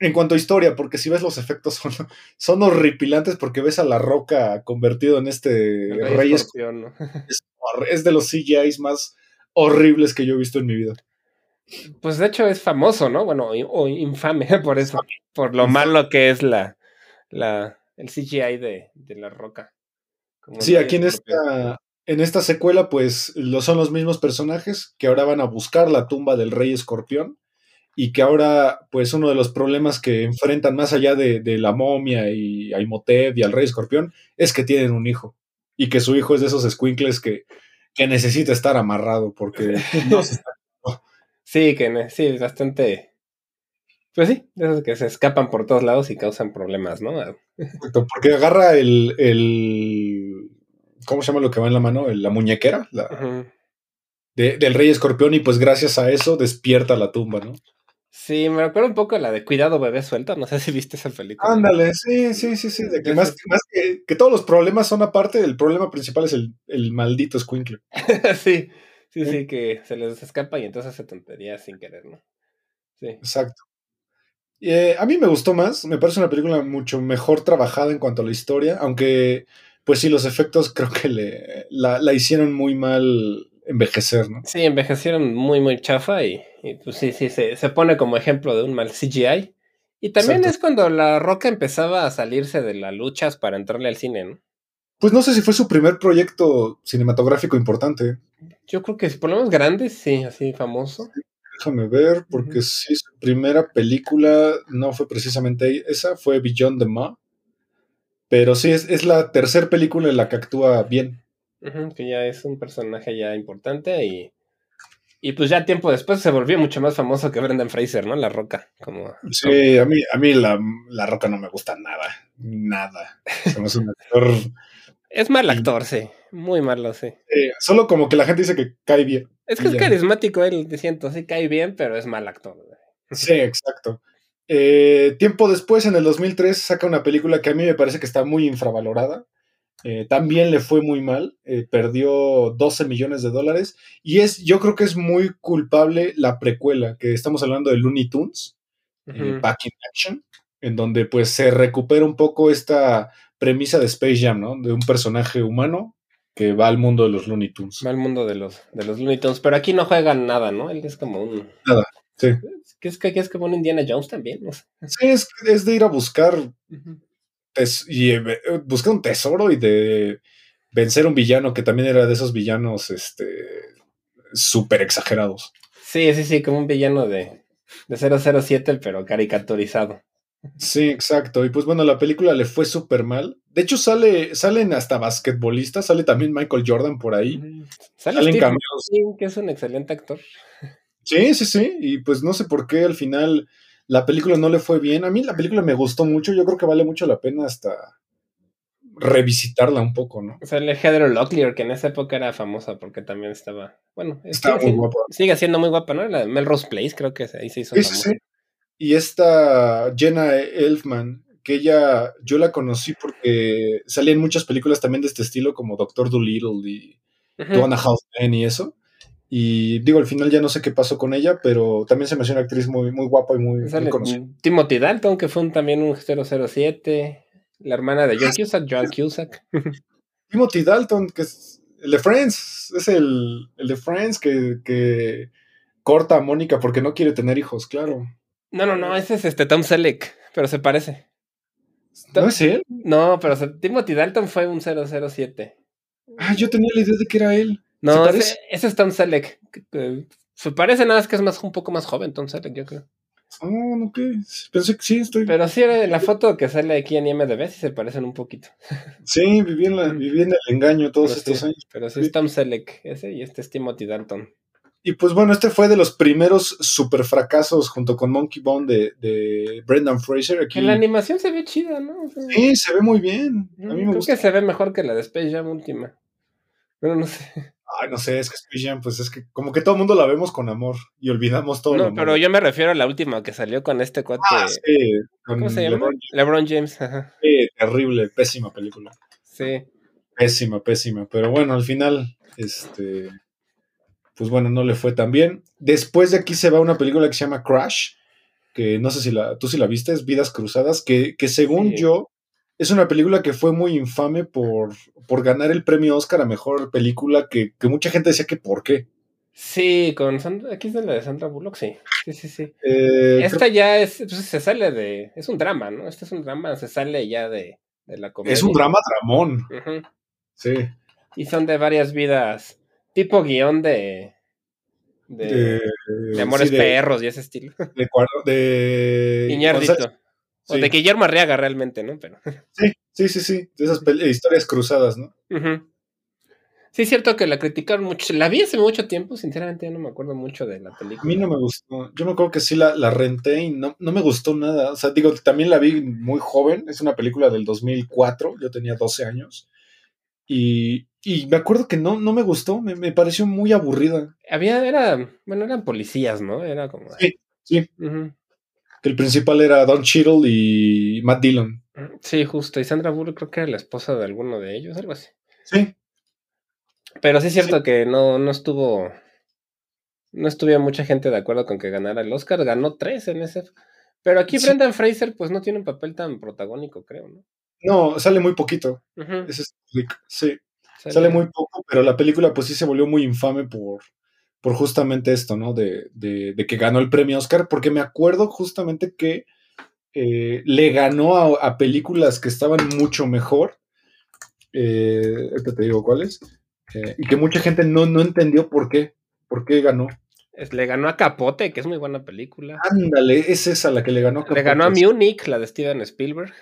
en cuanto a historia, porque si ves los efectos son, son horripilantes porque ves a la roca convertido en este rey, es, es de los CGIs más horribles que yo he visto en mi vida. Pues de hecho es famoso, ¿no? Bueno, o infame por eso, por lo malo que es la, la el CGI de, de la roca. Como Sí, aquí en esta, en esta secuela, pues lo son los mismos personajes que ahora van a buscar la tumba del rey escorpión y que ahora, pues uno de los problemas que enfrentan más allá de, de la momia y a Imhotep y al rey escorpión es que tienen un hijo y que su hijo es de esos squinkles que, que necesita estar amarrado porque no se está- Sí, que sí, es bastante. Pues sí, esos que se escapan por todos lados y causan problemas, ¿no? porque agarra el, el ¿cómo se llama lo que va en la mano? La muñequera la- de- del rey escorpión y pues gracias a eso despierta la tumba, ¿no? Sí, me recuerda un poco a la de Cuidado Bebé Suelto. No sé si viste esa película. Ándale, sí, sí, sí, sí. De que más, más que, que todos los problemas son aparte, el problema principal es el, el maldito squinkle. sí, sí, sí, que se les escapa y entonces hace tonterías sin querer, ¿no? Sí. Exacto. Eh, a mí me gustó más, me parece una película mucho mejor trabajada en cuanto a la historia, aunque, pues sí, los efectos creo que le, la, la hicieron muy mal envejecer, ¿no? Sí, envejecieron muy, muy chafa y, y, pues sí, sí, se, se pone como ejemplo de un mal CGI. Y también Exacto. es cuando La Roca empezaba a salirse de las luchas para entrarle al cine, ¿no? Pues no sé si fue su primer proyecto cinematográfico importante. Yo creo que por lo menos grande, sí, así famoso. Déjame ver, porque Ujú. sí, su primera película no fue precisamente esa, fue Beyond the Ma. Pero sí, es, es la tercera película en la que actúa bien. Que ya es un personaje ya importante y, y pues ya tiempo después se volvió mucho más famoso que Brendan Fraser, ¿no? La Roca, como... Sí, a mí, a mí la, la roca no me gusta nada. Nada. Hace un actor. Es mal actor, sí. Muy malo, sí. eh, solo como que la gente dice que cae bien. Es que es ya. carismático él, te siento, sí cae bien, pero es mal actor. Sí, exacto. Eh, tiempo después, en el 2003, saca una película que a mí me parece que está muy infravalorada. Eh, también le fue muy mal, eh, perdió 12 millones de dólares y es, yo creo que es muy culpable la precuela, que estamos hablando de Looney Tunes. Back in Action, en donde pues se recupera un poco esta premisa de Space Jam, ¿no? De un personaje humano que va al mundo de los Looney Tunes. Va al mundo de los, de los Looney Tunes, pero aquí no juegan nada, ¿no? Él es como un... Sí, ¿Qué es, que es como un Indiana Jones también? No sé. sí es, es de ir a buscar y eh, buscar un tesoro y de vencer un villano que también era de esos villanos este súper exagerados. Sí, sí, sí, como un villano de, de 007, pero caricaturizado. Sí, exacto. Y pues bueno, la película le fue súper mal. De hecho, sale, salen hasta basquetbolistas, sale también Michael Jordan por ahí. Sale Salen Steve. Martin, que es un excelente actor. Sí, sí, sí. Y pues no sé por qué al final la película no le fue bien. A mí la película me gustó mucho. Yo creo que vale mucho la pena hasta revisitarla un poco, ¿no? Sale Heather Locklear, que en esa época era famosa porque también estaba... Bueno, Estaba sigue, muy siendo- guapa. sigue siendo muy guapa, ¿no? La Melrose Place, creo que ahí se hizo sí, famosa. sí. Y esta Jenna Elfman, que ella, yo la conocí porque salía en muchas películas también de este estilo, como Doctor Dolittle y Ujú. Two and a Half Men y eso. Y digo, al final ya no sé qué pasó con ella, pero también se me hace una actriz muy, muy guapa y muy, conocida. Timothy Dalton, que fue un- también un 007. La hermana de John Cusack, Joan Cusack. Timothy Dalton, que es el de Friends, es el, el de Friends que, que corta a Mónica porque no quiere tener hijos, claro. No, no, no, ese es este Tom Selleck, pero se parece. ¿No es él? No, pero se- Timothy Dalton fue un 007. Ah, yo tenía la idea de que era él. No, ¿Se ese, es Tom Selleck. Se parece nada más que es más un poco más joven Tom Selleck, yo creo. Oh, no, ¿qué? Pensé que sí, estoy. Pero sí, la foto que sale aquí en IMDb sí se parecen un poquito. Sí, viví en, la, viví en el engaño todos Pero estos sí, años. Pero sí es Tom Selleck ese y este es Timothy Dalton. Y pues bueno, este fue de los primeros super fracasos junto con Monkey Bone de, de Brendan Fraser. Aquí. Que la animación se ve chida, ¿no? O sea, Sí, se ve muy bien. A mí me creo gusta. que se ve mejor que la de Space Jam última. Pero no sé. Ay, no sé, es que Space Jam, pues es que como que todo el mundo la vemos con amor y olvidamos todo. No, pero yo me refiero a la última que salió con este cuate. Ah, sí, con ¿Cómo se llama? LeBron LeBron James. ajá. James. Terrible, pésima película. Sí. Pésima, pésima. Pero bueno, al final, este, pues bueno, no le fue tan bien. Después de aquí se va una película que se llama Crash, que no sé si la, tú sí la viste, es Vidas Cruzadas, que, que según Sí. yo es una película que fue muy infame por, por ganar el premio Oscar a Mejor Película, que, que mucha gente decía que por qué. Sí, con Sandra, aquí es de la de Sandra Bullock, sí. Sí, sí, sí. Eh, Esta ya es, pues, se sale de, es un drama, ¿no? Este es un drama, se sale ya de, de la comedia. es un drama dramón, sí. Y son de varias vidas, tipo guion de, de, De, de Amores sí, de- Perros y ese estilo. De, de. González- O sí. de Guillermo Arriaga realmente, ¿no? Pero. Sí, sí, sí, sí. De esas historias cruzadas, ¿no? Sí, es cierto que la criticaron mucho. La vi hace mucho tiempo, sinceramente ya no me acuerdo mucho de la película. A mí no me gustó. Yo me acuerdo que sí la, la renté y no, no me gustó nada. O sea, digo, también la vi muy joven. Es una película del 2004. Yo tenía 12 años. Y, y me acuerdo que no, no me gustó. Me, me pareció muy aburrida. Había, era, bueno, eran policías, ¿no? Era como. Sí, sí. Que el principal era Don Cheadle y Matt Dillon. Sí, justo. Y Sandra Bullock creo que era la esposa de alguno de ellos, algo así. Sí, Pero sí es cierto que no, no estuvo. No estuvo mucha gente de acuerdo con que ganara el Oscar. Ganó tres en ese. Pero aquí Sí. Brendan Fraser, pues no tiene un papel tan protagónico, creo, ¿no? no, sale muy poquito. Ujú. Ese es. Sí. Sale- Sale muy poco, pero la película pues sí se volvió muy infame por, por justamente esto, ¿no? De, de- de que ganó el premio Oscar, porque me acuerdo justamente que eh, le ganó a, a películas que estaban mucho mejor. Eh, te digo cuáles. eh, y que mucha gente no, no entendió por qué. ¿Por qué ganó? Es- Le ganó a Capote, que es muy buena película. Ándale, es esa la que le ganó. Le ganó a Capote. Munich, la de Steven Spielberg.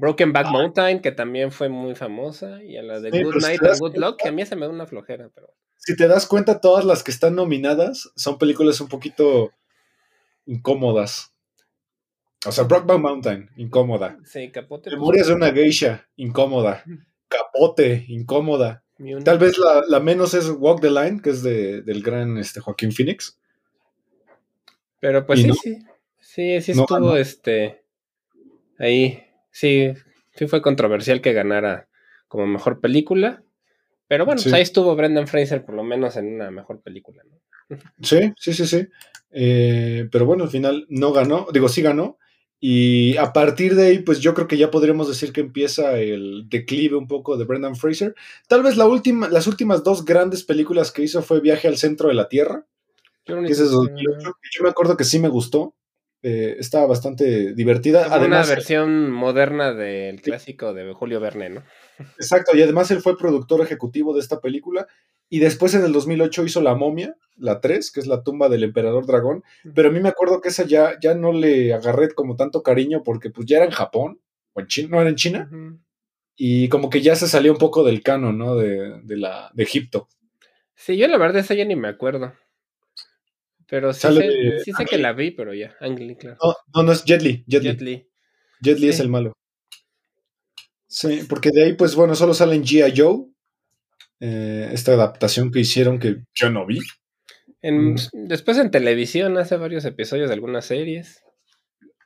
Broken Back Mountain, que también fue muy famosa. Y a la de Sí, Good si Night te and Good cuenta- Luck, que a mí se me da una flojera, pero. Si te das cuenta, todas las que están nominadas son películas un poquito incómodas. O sea, Brokeback Mountain, incómoda. Sí, Capote. pues, Memorias de una geisha, incómoda. Capote, incómoda. Tal vez la, la menos es Walk the Line, que es de, del gran este, Joaquín Phoenix. Pero pues ¿Y sí, no? sí. Sí, sí estuvo este. Ahí. Sí, sí fue controversial que ganara como mejor película. Pero bueno, Sí. pues ahí estuvo Brendan Fraser por lo menos en una mejor película, ¿no? Sí, sí, sí, sí. Eh, pero bueno, al final no ganó, digo, sí ganó. Y a partir de ahí, pues yo creo que ya podríamos decir que empieza el declive un poco de Brendan Fraser. Tal vez la última, las últimas dos grandes películas que hizo fue Viaje al Centro de la Tierra, Yo que es de 2008. y Yo me acuerdo que sí me gustó. Eh, estaba bastante divertida. Además, una versión moderna del clásico de Julio Verne, ¿no? Exacto, y además él fue productor ejecutivo de esta película. Y después en el 2008 hizo La momia, la 3, que es la tumba del emperador dragón. Pero a mí me acuerdo que esa ya, ya no le agarré como tanto cariño porque pues ya era en Japón, o en China, no era en China, y como que ya se salió un poco del canon, ¿no? De, de la, de Egipto. Sí, yo la verdad esa ya ni me acuerdo. Pero sí, Sale sé, de sí sé Ang que la vi, pero ya. Ang Lee, claro. No, no, no es Jet Li, Jet. Jet Li. Jet Li es el malo. Sí, porque de ahí pues bueno, solo salen G.I. Joe, eh, esta adaptación que hicieron que yo no vi. En- Mm. Después en televisión hace varios episodios de algunas series.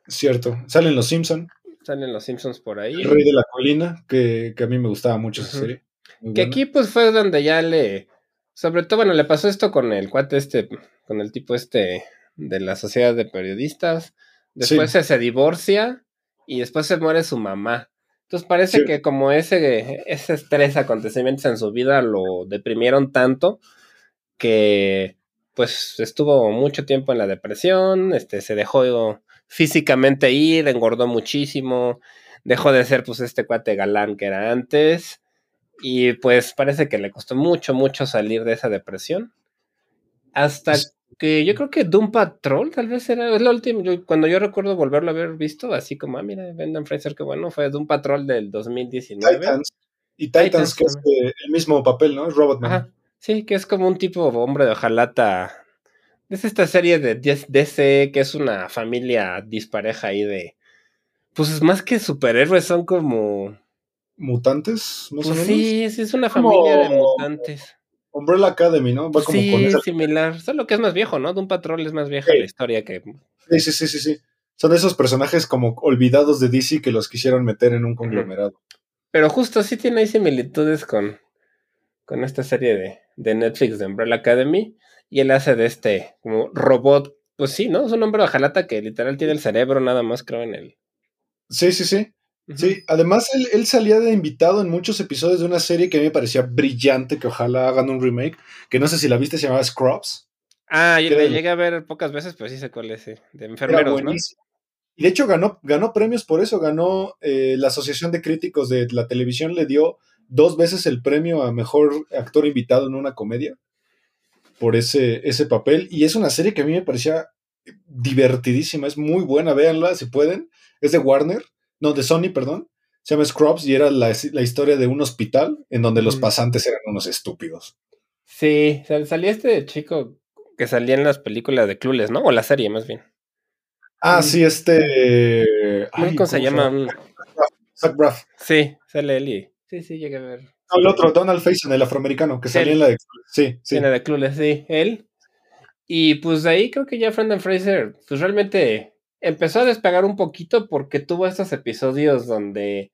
Cierto, salen Los Simpson. Salen los Simpsons por ahí. El Rey de la Colina, que, que a mí me gustaba mucho esa serie. Muy Que buena. aquí pues fue donde ya le... Sobre todo, bueno, le pasó esto con el cuate este, con el tipo este de la sociedad de periodistas. Después Sí. se, se divorcia y después se muere su mamá. Entonces parece Sí. que como ese, ese estrés, acontecimientos en su vida lo deprimieron tanto que pues estuvo mucho tiempo en la depresión, este, se dejó físicamente ir, engordó muchísimo, dejó de ser pues este cuate galán que era antes y pues parece que le costó mucho, mucho salir de esa depresión. Hasta que yo creo que Doom Patrol tal vez era, es la última, yo- cuando yo recuerdo volverlo a haber visto, así como, ah, mira, Brendan Fraser, qué bueno, fue Doom Patrol del 2019. Titans. Y Titans, Titans que es eh, el mismo papel, ¿no? Es Robotman. Ajá. Sí, que es como un tipo hombre de hojalata. Es esta serie de DC que es una familia dispareja ahí de. Pues más que superhéroes, son como. Mutantes, más o Pues menos. sí, sí, es una Como- familia de mutantes. Umbrella Academy, ¿no? Va como sí, con esa- similar. Solo que es más viejo, ¿no? De un patrón es más vieja Sí. la historia que. Sí, sí, sí, sí, sí. Son esos personajes como olvidados de DC que los quisieron meter en un conglomerado. Pero justo sí tiene ahí similitudes con, con esta serie de, de Netflix de Umbrella Academy. Y él hace de este como robot. Pues sí, ¿no? Es un hombre de jalata que literal tiene el cerebro nada más, creo, en él. Sí, sí, sí. Sí, además él, él, salía de invitado en muchos episodios de una serie que a mí me parecía brillante, que ojalá hagan un remake, que no sé si la viste, se llamaba Scrubs. Ah, yo la llegué a ver pocas veces, pero sí sé cuál es, de enfermeros, ¿no? Y de hecho ganó, ganó premios por eso, ganó eh, la Asociación de Críticos de la Televisión, le dio dos veces el premio a Mejor Actor Invitado en una comedia por ese, ese papel. Y es una serie que a mí me parecía divertidísima, es muy buena, véanla si pueden. Es de Warner, no, de Sony, perdón. Se llama Scrubs y era la, historia de un hospital en donde los pasantes eran unos estúpidos. Sí, salía este chico que salía en las películas de Clueless, ¿no? O la serie, más bien. Ah, sí, este. ¿Cómo, se llama? Zach Braff. Sí, sale él Sí, sí, llegué a ver. No, el otro, Donald Faison, el afroamericano, que salía en la de Sí, sí. En la de Clueless, sí, él. Y pues de ahí creo que ya Brendan Fraser, pues realmente empezó a despegar un poquito porque tuvo estos episodios donde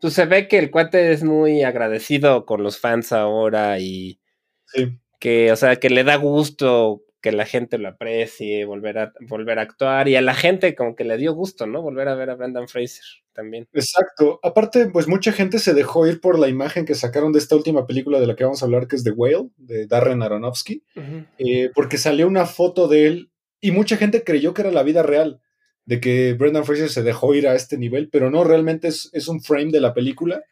pues se ve que el cuate es muy agradecido con los fans ahora y sí. que, o sea, que le da gusto que la gente lo aprecie, volver a, volver a actuar y a la gente como que le dio gusto, ¿no? Volver a ver a Brendan Fraser también. Exacto. Aparte, pues mucha gente se dejó ir por la imagen que sacaron de esta última película de la que vamos a hablar, que es The Whale, de Darren Aronofsky, eh, porque salió una foto de él y mucha gente creyó que era la vida real, de que Brendan Fraser se dejó ir a este nivel, pero no, realmente es, es un frame de la película.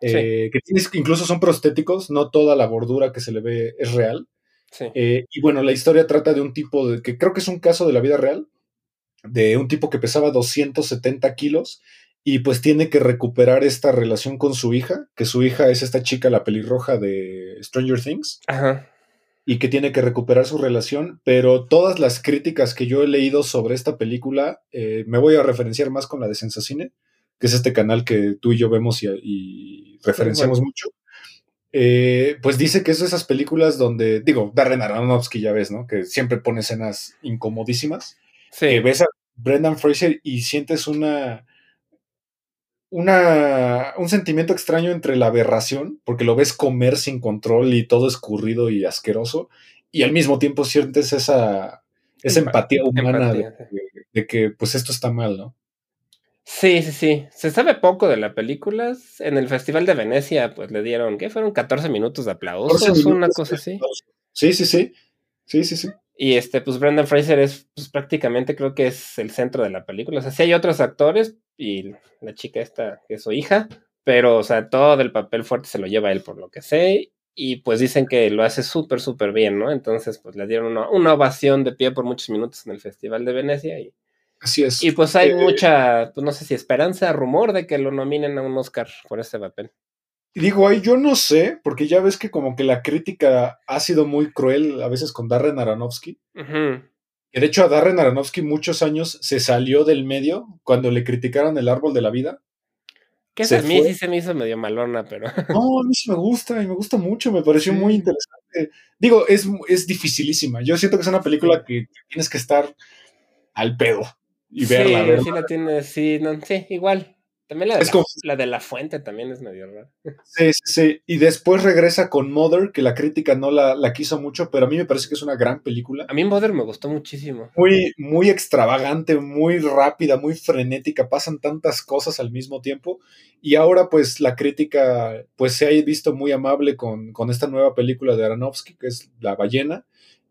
Eh, que tienes, incluso son prostéticos, no toda la bordura que se le ve es real. Eh, y bueno, la historia trata de un tipo de, que creo que es un caso de la vida real, de un tipo que pesaba 270 kilos y pues tiene que recuperar esta relación con su hija, que su hija es esta chica, la pelirroja de Stranger Things. Y que tiene que recuperar su relación, pero todas las críticas que yo he leído sobre esta película, eh, me voy a referenciar más con la de Sensacine, que es este canal que tú y yo vemos y, referenciamos mucho. Eh, pues dice que es de esas películas donde, digo, Darren Aronofsky ya ves, ¿no? Que siempre pone escenas incomodísimas. Sí. Que ves a Brendan Fraser y sientes una, una, un sentimiento extraño entre la aberración, porque lo ves comer sin control y todo escurrido y asqueroso, y al mismo tiempo sientes esa, esa empatía humana de, que pues esto está mal, ¿no? Sí, sí, sí. Se sabe poco de la película. En el Festival de Venecia, pues le dieron, ¿qué? Fueron 14 minutos de aplausos, una cosa así. Sí, sí, sí. Sí, sí, sí. Y este, pues Brendan Fraser es, pues prácticamente creo que es el centro de la película. O sea, sí hay otros actores y la chica esta, que es su hija, pero, o sea, todo el papel fuerte se lo lleva él, por lo que sé. Y pues dicen que lo hace súper, súper bien, ¿no? Entonces, pues le dieron una, una ovación de pie por muchos minutos en el Festival de Venecia y Así es. Y pues hay eh, mucha, pues no sé si esperanza, rumor de que lo nominen a un Oscar por este papel. Digo, ahí yo no sé, porque ya ves que como que la crítica ha sido muy cruel a veces con Darren Aronofsky. Y de hecho a Darren Aronofsky muchos años se salió del medio cuando le criticaron el árbol de la vida. Que a mí sí se me hizo medio malona, pero... No, a mí sí me gusta y me gusta mucho, me pareció muy interesante. Digo, es, es dificilísima. Yo siento que es una película que tienes que estar al pedo y verla. Sí, la tiene, sí, no, sí, igual. También la de, la, de la fuente también es medio rara. Sí, sí, sí. Y después regresa con Mother, que la crítica no la, la, quiso mucho, pero a mí me parece que es una gran película. A mí Mother me gustó muchísimo. Muy, muy extravagante, muy rápida, muy frenética. Pasan tantas cosas al mismo tiempo. Y ahora, pues, la crítica pues se ha visto muy amable con, con esta nueva película de Aronofsky, que es La ballena.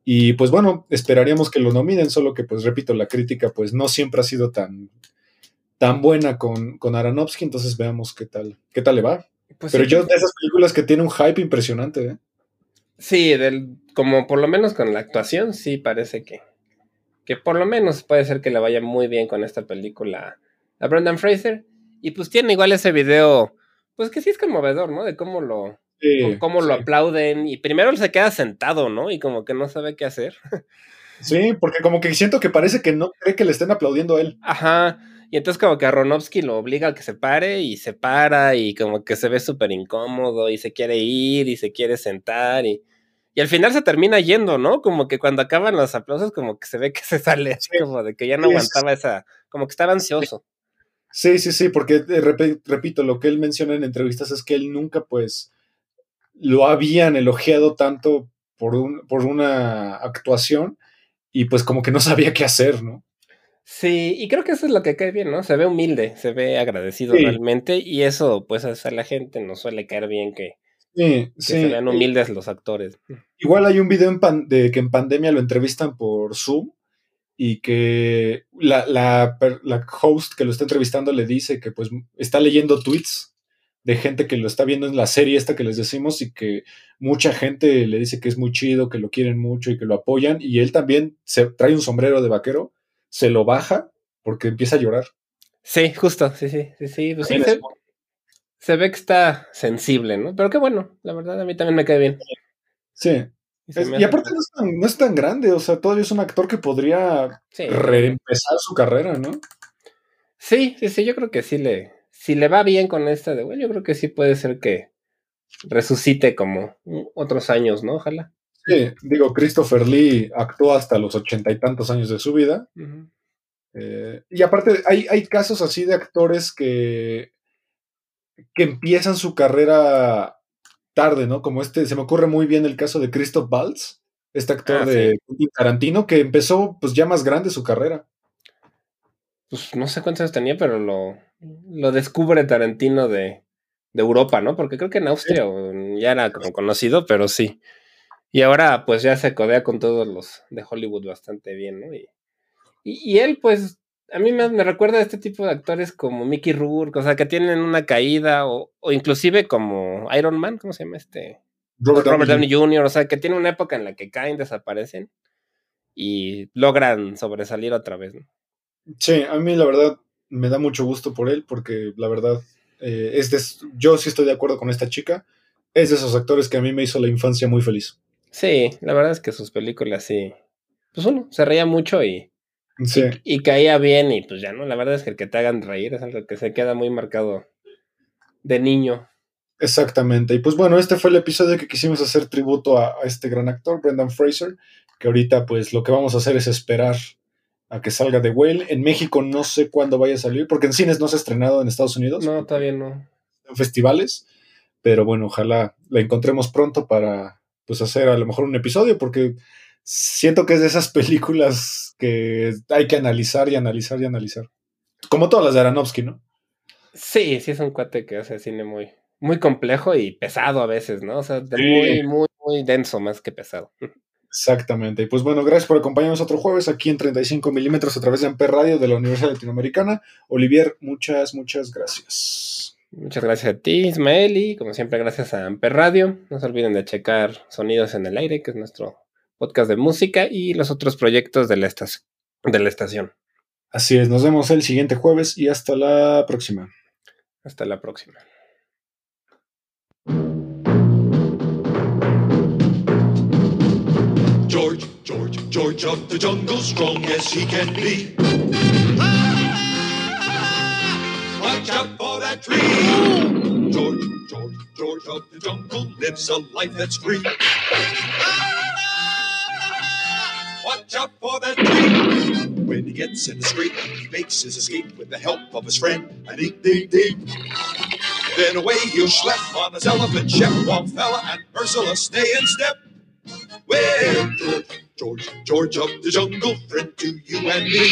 Y pues bueno, esperaríamos que lo nominen, solo que pues repito, la crítica pues no siempre ha sido tan, tan buena con, con Aronofsky, entonces veamos qué tal, qué tal le va. Pues Pero yo de esas películas que tiene un hype impresionante, ¿eh? Sí, del, como por lo menos con la actuación, sí parece que, que por lo menos puede ser que le vaya muy bien con esta película a Brendan Fraser. Y pues tiene igual ese video, pues que sí es conmovedor, ¿no? De cómo lo, cómo lo aplauden y primero él se queda sentado, ¿no? Y como que no sabe qué hacer. Sí, porque como que siento que parece que no cree que le estén aplaudiendo a él. Ajá. Y entonces como que Aronofsky lo obliga a que se pare y se para y como que se ve súper incómodo y se quiere ir y se quiere sentar y, y al final se termina yendo, ¿no? Como que cuando acaban los aplausos como que se ve que se sale así como de que ya no aguantaba esa, como que estaba ansioso. Sí, sí, sí, porque repito, lo que él menciona en entrevistas es que él nunca, pues, lo habían elogiado tanto por, un, por una actuación y pues como que no sabía qué hacer, ¿no? Sí, y creo que eso es lo que cae bien, ¿no? Se ve humilde, se ve agradecido realmente y eso pues a la gente nos suele caer bien que, sí, se vean humildes los actores. Igual hay un video en de que en pandemia lo entrevistan por Zoom y que la, la, la, host que lo está entrevistando le dice que pues está leyendo tweets de gente que lo está viendo en la serie esta que les decimos y que mucha gente le dice que es muy chido, que lo quieren mucho y que lo apoyan y él también se trae un sombrero de vaquero, se lo baja porque empieza a llorar. Sí, justo, sí, sí, sí, sí, pues se, se, ve que está sensible, ¿no? Pero qué bueno, la verdad a mí también me cae bien. Sí, y, aparte no es, tan, grande, o sea, todavía es un actor que podría reempezar su carrera, ¿no? Sí, sí, sí, yo creo que sí le, si le va bien con esta de, bueno, yo creo que sí puede ser que resucite como otros años, ¿no? Ojalá. Sí, digo, Christopher Lee actuó hasta los ochenta y tantos años de su vida. Eh, y aparte, hay, hay casos así de actores que, que empiezan su carrera tarde, ¿no? Como este, se me ocurre muy bien el caso de Christoph Waltz, este actor ah, de Tarantino, que empezó pues ya más grande su carrera. Pues no sé cuántos años tenía, pero lo, lo descubre Tarantino de, de Europa, ¿no? Porque creo que en Austria ya era como conocido, pero sí. Y ahora pues ya se codea con todos los de Hollywood bastante bien, ¿no? Y, y, y él pues a mí me, recuerda a este tipo de actores como Mickey Rourke, o sea, que tienen una caída, o, inclusive como Iron Man, ¿cómo se llama este? Robert, Downey Jr., o sea, que tiene una época en la que caen, desaparecen y logran sobresalir otra vez, ¿no? Sí, a mí la verdad me da mucho gusto por él, porque la verdad, eh, es yo sí estoy de acuerdo con esta chica, es de esos actores que a mí me hizo la infancia muy feliz. Sí, la verdad es que sus películas sí, pues uno, se reía mucho y y, caía bien y pues ya no, la verdad es que el que te hagan reír es algo que se queda muy marcado de niño. Exactamente. Y pues bueno, este fue el episodio que quisimos hacer tributo a, este gran actor, Brendan Fraser, que ahorita pues lo que vamos a hacer es esperar a que salga de Whale. En México no sé cuándo vaya a salir, porque en cines no se ha estrenado en Estados Unidos. No, todavía no. En festivales. Pero bueno, ojalá la encontremos pronto para pues hacer a lo mejor un episodio, porque siento que es de esas películas que hay que analizar y analizar y analizar. Como todas las de Aronofsky, ¿no? Sí, sí es un cuate que hace cine muy, muy complejo y pesado a veces, ¿no? O sea, muy, muy, muy denso más que pesado. Exactamente. Y pues bueno, gracias por acompañarnos otro jueves aquí en 35 milímetros a través de Amper Radio de la Universidad Latinoamericana. Olivier, muchas, muchas gracias. Muchas gracias a ti, Ismael, y como siempre, gracias a Amper Radio. No se olviden de checar Sonidos en el Aire, que es nuestro podcast de música y los otros proyectos de la, de la estación. Así es, nos vemos el siguiente jueves y hasta la próxima. Hasta la próxima. George, George, George of the jungle, strong as he can be. Watch out for that tree. George, George, George of the jungle lives a life that's free. Watch out for that tree. When he gets in the street, he makes his escape with the help of his friend, a deep, deep, deep. Then away he'll schlep on his elephant chef, while fella and Ursula stay in step. Well, George, George, George of the jungle, friend to you and me.